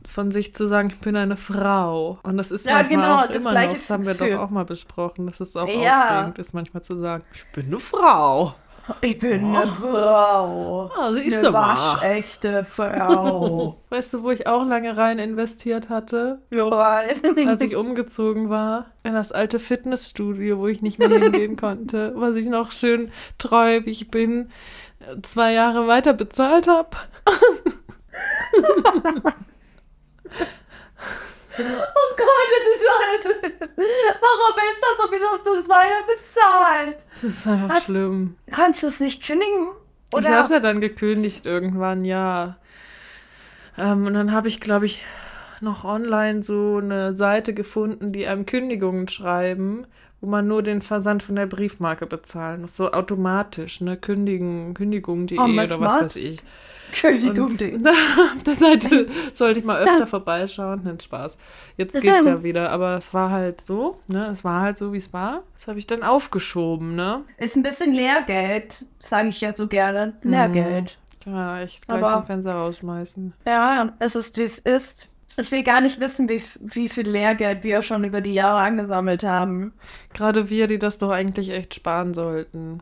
von sich zu sagen, ich bin eine Frau. Und das ist Ja, manchmal genau, auch das immer gleiche noch, das haben wir doch auch mal besprochen, dass es auch Ja. aufregend ist, manchmal zu sagen, ich bin eine Frau. Ich bin eine Frau. Also ich eine waschechte Frau. Weißt du, wo ich auch lange rein investiert hatte? ja. als ich umgezogen war, in das alte Fitnessstudio, wo ich nicht mehr hingehen konnte, was ich noch schön treu, wie ich bin, zwei Jahre weiter bezahlt habe. Oh Gott, das ist so alles. Warum ist das so? Wieso hast du es weiter bezahlt? Das ist einfach Hast- schlimm. Kannst du es nicht kündigen? Ich Oder? habe es ja dann gekündigt irgendwann, ja. Ähm, und dann habe ich, glaube ich, noch online so eine Seite gefunden, die einem Kündigungen schreiben, wo man nur den Versand von der Briefmarke bezahlen muss. So automatisch, ne? Kündigen, Kündigung.de Oh, oder mal was weiß ich. Entschuldigung, Und der Seite sollte ich mal öfter vorbeischauen. Nein, Spaß. Jetzt geht's ja wieder, aber es war halt so, ne? Es war halt so, wie es war. Das habe ich dann aufgeschoben, ne? Ist ein bisschen Lehrgeld, sage ich ja so gerne. Lehrgeld. Ja, ich gleich Aber- den Fernseher rausschmeißen. Ja, es ist, wie es ist. Ich will gar nicht wissen, wie, wie viel Lehrgeld wir schon über die Jahre angesammelt haben. Gerade wir, die das doch eigentlich echt sparen sollten.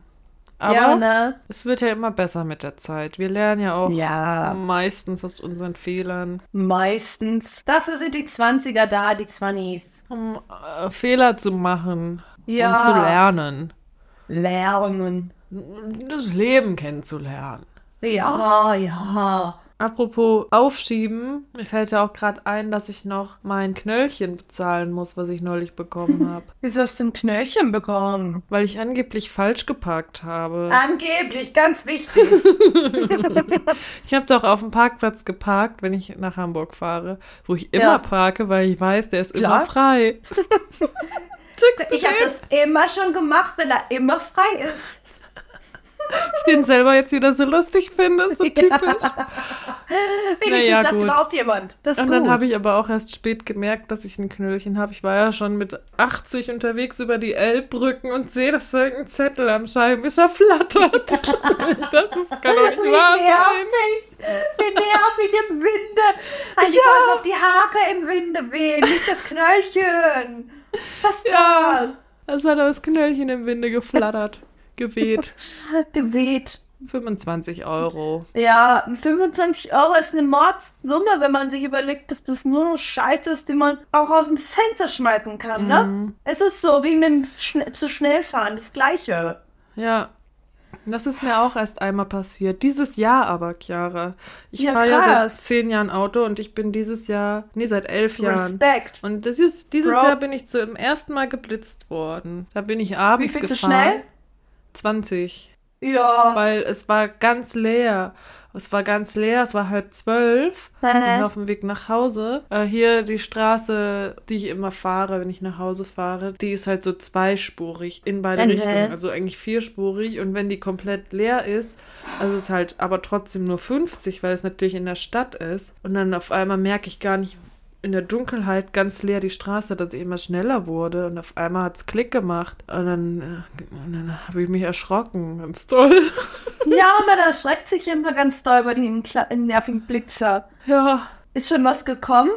Aber ja, ne? es wird ja immer besser mit der Zeit. Wir lernen ja auch Ja, meistens aus unseren Fehlern. meistens. Dafür sind die 20er da, die 20s. Um äh, Fehler zu machen Ja. und zu lernen. Lernen. Das Leben kennenzulernen. Ja, ja. Apropos Aufschieben, mir fällt ja auch gerade ein, dass ich noch mein Knöllchen bezahlen muss, was ich neulich bekommen habe. Wieso hast du ein Knöllchen bekommen? weil ich angeblich falsch geparkt habe. Angeblich, ganz wichtig. Ich habe doch auf dem Parkplatz geparkt, wenn ich nach Hamburg fahre, wo ich immer Ja. parke, weil ich weiß, der ist Klar. immer frei. Ich habe das immer schon gemacht, wenn er immer frei ist. Ich den selber jetzt wieder so lustig finde, so typisch. Wenigstens Naja, lacht gut. überhaupt jemand. Das ist Und gut. dann habe ich aber auch erst spät gemerkt, dass ich ein Knöllchen habe. Ich war ja schon mit 80 unterwegs über die Elbbrücken und sehe, dass da irgendein Zettel am Scheibenwischer flattert. das kann doch nicht Wie wahr sein. Wie nervig im Winde. Eigentlich Ja. sollten noch die Haare im Winde wehen, nicht das Knöllchen. Was Ja. Es hat das Knöllchen im Winde geflattert, geweht. Geweht. 25 Euro. Ja, 25 Euro ist eine Mordssumme, wenn man sich überlegt, dass das nur noch Scheiße ist, die man auch aus dem Fenster schmeißen kann, ne? Mhm. Es ist so wie mit dem Schne zu schnell fahren, das Gleiche. Ja. Das ist mir auch erst einmal passiert. Dieses Jahr aber, Chiara. Ich Ja, fahre ja seit zehn Jahren Auto und ich bin dieses Jahr, nee, seit elf Jahren. Respekt. Und das ist, dieses Bro. Jahr bin ich zum ersten Mal geblitzt worden. Da bin ich Wie abends viel zu gefahren. schnell? 20. Ja. Weil es war ganz leer. Es war ganz leer, es war halb zwölf. Ich bin auf dem Weg nach Hause. Äh, hier die Straße, die ich immer fahre, wenn ich nach Hause fahre, die ist halt so zweispurig in beide Mhm. Richtungen. Also eigentlich vierspurig. Und wenn die komplett leer ist, also es ist halt aber trotzdem nur 50, weil es natürlich in der Stadt ist. Und dann auf einmal merke ich gar nicht in der Dunkelheit ganz leer die Straße, dass sie immer schneller wurde. Und auf einmal hat es Klick gemacht. Und dann, äh, und dann habe ich mich erschrocken. Ganz toll. Ja, man erschreckt sich immer ganz doll bei den nervigen Blitzer. Ja, Ist schon was gekommen?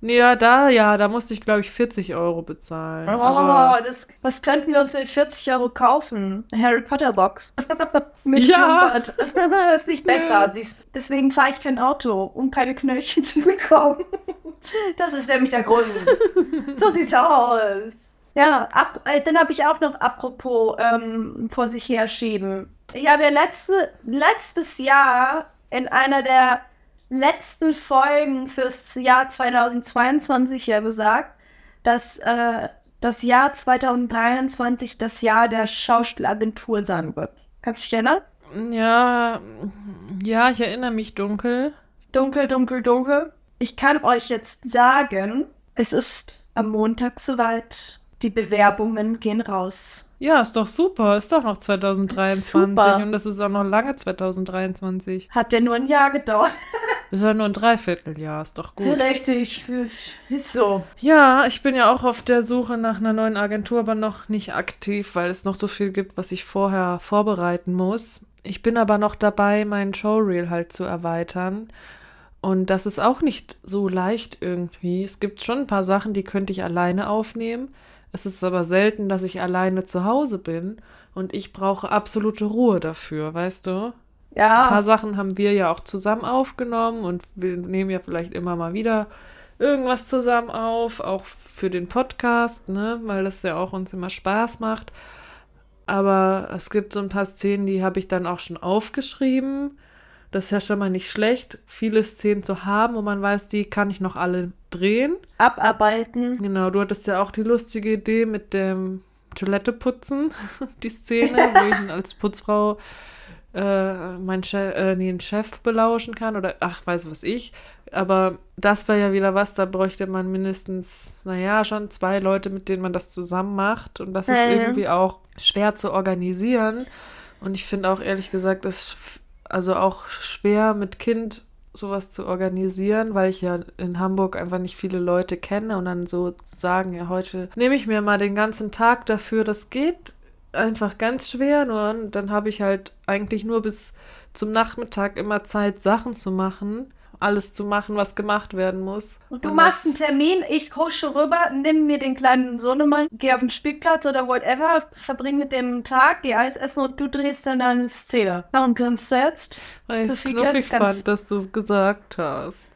Nee, ja, da, ja, da musste ich, glaube ich, 40 Euro bezahlen. Oh, das, was könnten wir uns mit 40 Euro kaufen? Harry Potter Box. mit Ja. Das ist nicht besser. Dies- Deswegen fahre ich kein Auto, um keine Knöllchen zu bekommen. das ist nämlich der Grund. so sieht's aus. Ja, ab, äh, dann habe ich auch noch apropos ähm, vor sich herschieben. Ich habe ja letzte, letztes Jahr in einer der letzten Folgen fürs Jahr 2022 ja gesagt, dass äh, das Jahr 2023 das Jahr der Schauspielagentur sein wird. Kannst du dich erinnern? ja, ja, ich erinnere mich dunkel. Dunkel, dunkel, dunkel. Ich kann euch jetzt sagen, es ist am Montag soweit. Die Bewerbungen gehen raus. Ja, ist doch super. Ist doch noch 2023 Super. und das ist auch noch lange 2023. Hat ja nur ein Jahr gedauert. Ist ja nur ein Dreivierteljahr, ist doch gut. Richtig, ist so. Ja, ich bin ja auch auf der Suche nach einer neuen Agentur, aber noch nicht aktiv, weil es noch so viel gibt, was ich vorher vorbereiten muss. Ich bin aber noch dabei, meinen Showreel halt zu erweitern. Und das ist auch nicht so leicht irgendwie. Es gibt schon ein paar Sachen, die könnte ich alleine aufnehmen. Es ist aber selten, dass ich alleine zu Hause bin. Und ich brauche absolute Ruhe dafür, weißt du? Ein paar Ja, Sachen haben wir ja auch zusammen aufgenommen und wir nehmen ja vielleicht immer mal wieder irgendwas zusammen auf, auch für den Podcast, ne, weil das ja auch uns immer Spaß macht. Aber es gibt so ein paar Szenen, die habe ich dann auch schon aufgeschrieben. Das ist ja schon mal nicht schlecht, viele Szenen zu haben, wo man weiß, die kann ich noch alle drehen. abarbeiten. Genau, du hattest ja auch die lustige Idee mit dem Toilette putzen, die Szene, wo ich als Putzfrau äh, meinen Chef, äh, nee, einen Chef belauschen kann oder ach, weiß was ich. Aber das wäre ja wieder was, da bräuchte man mindestens, naja, schon zwei Leute, mit denen man das zusammen macht. Und das ist Mhm. irgendwie auch schwer zu organisieren. Und ich finde auch ehrlich gesagt, das also auch schwer mit Kind sowas zu organisieren, weil ich ja in Hamburg einfach nicht viele Leute kenne und dann so sagen, ja, heute nehme ich mir mal den ganzen Tag dafür. Das geht einfach ganz schwer, nur dann habe ich halt eigentlich nur bis zum Nachmittag immer Zeit, Sachen zu machen, alles zu machen, was gemacht werden muss. Und du Und machst einen Termin, ich husche rüber, nimm mir den kleinen Sohnemann, geh auf den Spielplatz oder whatever, verbring mit dem Tag, geh Eis essen und du drehst dann deine Szene. Warum kannst du jetzt? Weil ich es knuffig fand, dass du es gesagt hast.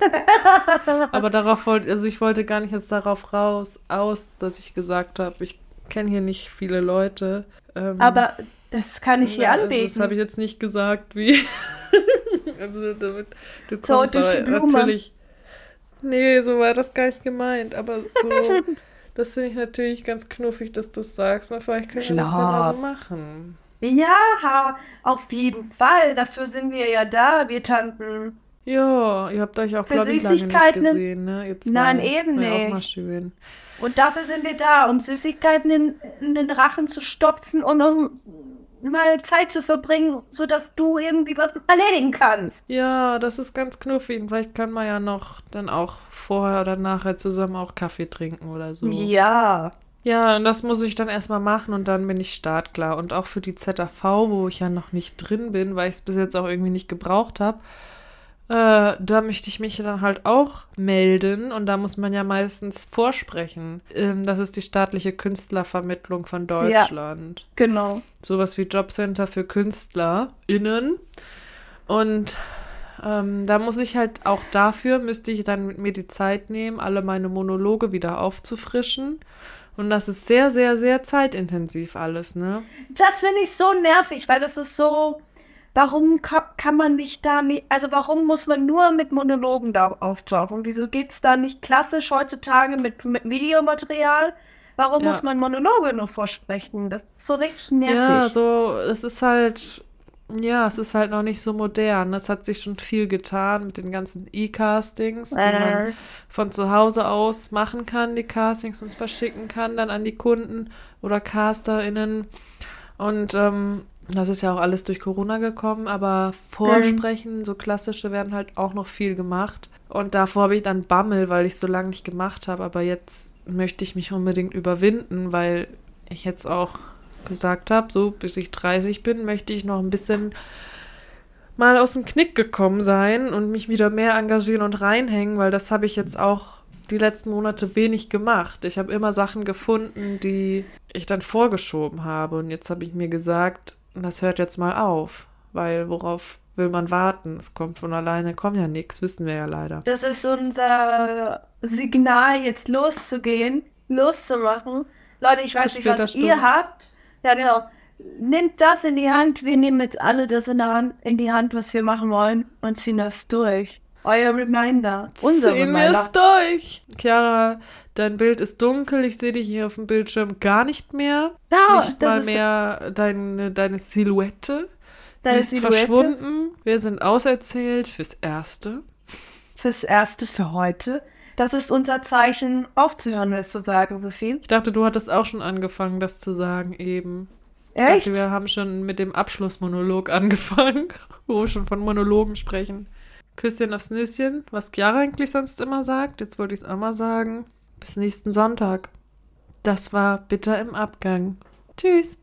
Aber darauf wollte, also ich wollte gar nicht jetzt darauf raus, aus, dass ich gesagt habe, ich kenne hier nicht viele Leute. Ähm, Aber das kann ich hier ja, also anbieten. Das habe ich jetzt nicht gesagt, wie. also damit du kommst So, durch die Blume. natürlich. Nee, so war das gar nicht gemeint, aber so. das finde ich natürlich ganz knuffig, dass du es sagst. Na, vielleicht können wir das ja mal so machen. ja, auf jeden Fall. Dafür sind wir ja da, wir Tanten. Ja, ihr habt euch auch, glaube ich, lange nicht gesehen, ne? Zwei. Nein, eben War ja Auch mal nicht. schön. Und dafür sind wir da, um Süßigkeiten in, in den Rachen zu stopfen und um mal Zeit zu verbringen, sodass du irgendwie was erledigen kannst. Ja, das ist ganz knuffig. Und Vielleicht können wir ja noch dann auch vorher oder nachher zusammen auch Kaffee trinken oder so. Ja. Ja, und das muss ich dann erstmal machen und dann bin ich startklar. Und auch für die ZAV, wo ich ja noch nicht drin bin, weil ich es bis jetzt auch irgendwie nicht gebraucht habe, äh, da möchte ich mich dann halt auch melden und da muss man ja meistens vorsprechen. Ähm, das ist die staatliche Künstlervermittlung von Deutschland. Genau. Sowas wie Jobcenter für KünstlerInnen. Und ähm, da muss ich halt auch dafür, müsste ich dann mit mir die Zeit nehmen, alle meine Monologe wieder aufzufrischen. Und das ist sehr, sehr, sehr zeitintensiv alles, ne? Das finde ich so nervig, weil das ist so. Warum kann, kann man nicht da nicht, also warum muss man nur mit Monologen da auftauchen? Wieso geht's da nicht klassisch heutzutage mit, mit Videomaterial? Warum Ja. muss man Monologe nur vorsprechen? Das ist so richtig nervig. Ja, so, es ist halt, ja, es ist halt noch nicht so modern. Es hat sich schon viel getan mit den ganzen E-Castings, die man Äh, von zu Hause aus machen kann, die Castings uns verschicken kann, dann an die Kunden oder CasterInnen. Und ähm, das ist ja auch alles durch Corona gekommen, aber Vorsprechen, so klassische, werden halt auch noch viel gemacht. Und davor habe ich dann Bammel, weil ich so lange nicht gemacht habe. Aber jetzt möchte ich mich unbedingt überwinden, weil ich jetzt auch gesagt habe, so bis ich 30 bin, möchte ich noch ein bisschen mal aus dem Knick gekommen sein und mich wieder mehr engagieren und reinhängen, weil das habe ich jetzt auch die letzten Monate wenig gemacht. Ich habe immer Sachen gefunden, die ich dann vorgeschoben habe. Und jetzt habe ich mir gesagt, das hört jetzt mal auf. Weil worauf will man warten? Es kommt von alleine, kommt ja nichts, wissen wir ja leider. Das ist unser Signal, jetzt loszugehen, loszumachen. Leute, ich weiß nicht, was ihr habt. Ja, genau. Nehmt das in die Hand. Wir nehmen jetzt alle das in, der Hand, in die Hand, was wir machen wollen und ziehen das durch. Euer Reminder. Unser Ziehen Reminder. durch. Chiara, dein Bild ist dunkel. Ich sehe dich hier auf dem Bildschirm gar nicht mehr. Ja, nicht das mal mehr deine, deine Silhouette. deine ist Silhouette. verschwunden. Wir sind auserzählt fürs Erste. Fürs Erste für heute. Das ist unser Zeichen, aufzuhören, willst du sagen, Sophie? Ich dachte, du hattest auch schon angefangen, das zu sagen eben. Ich Echt? dachte, wir haben schon mit dem Abschlussmonolog angefangen, wo wir schon von Monologen sprechen. Küsschen aufs Nüsschen, was Chiara eigentlich sonst immer sagt. Jetzt wollte ich es auch mal sagen. Bis nächsten Sonntag. Das war bitter im Abgang. Tschüss.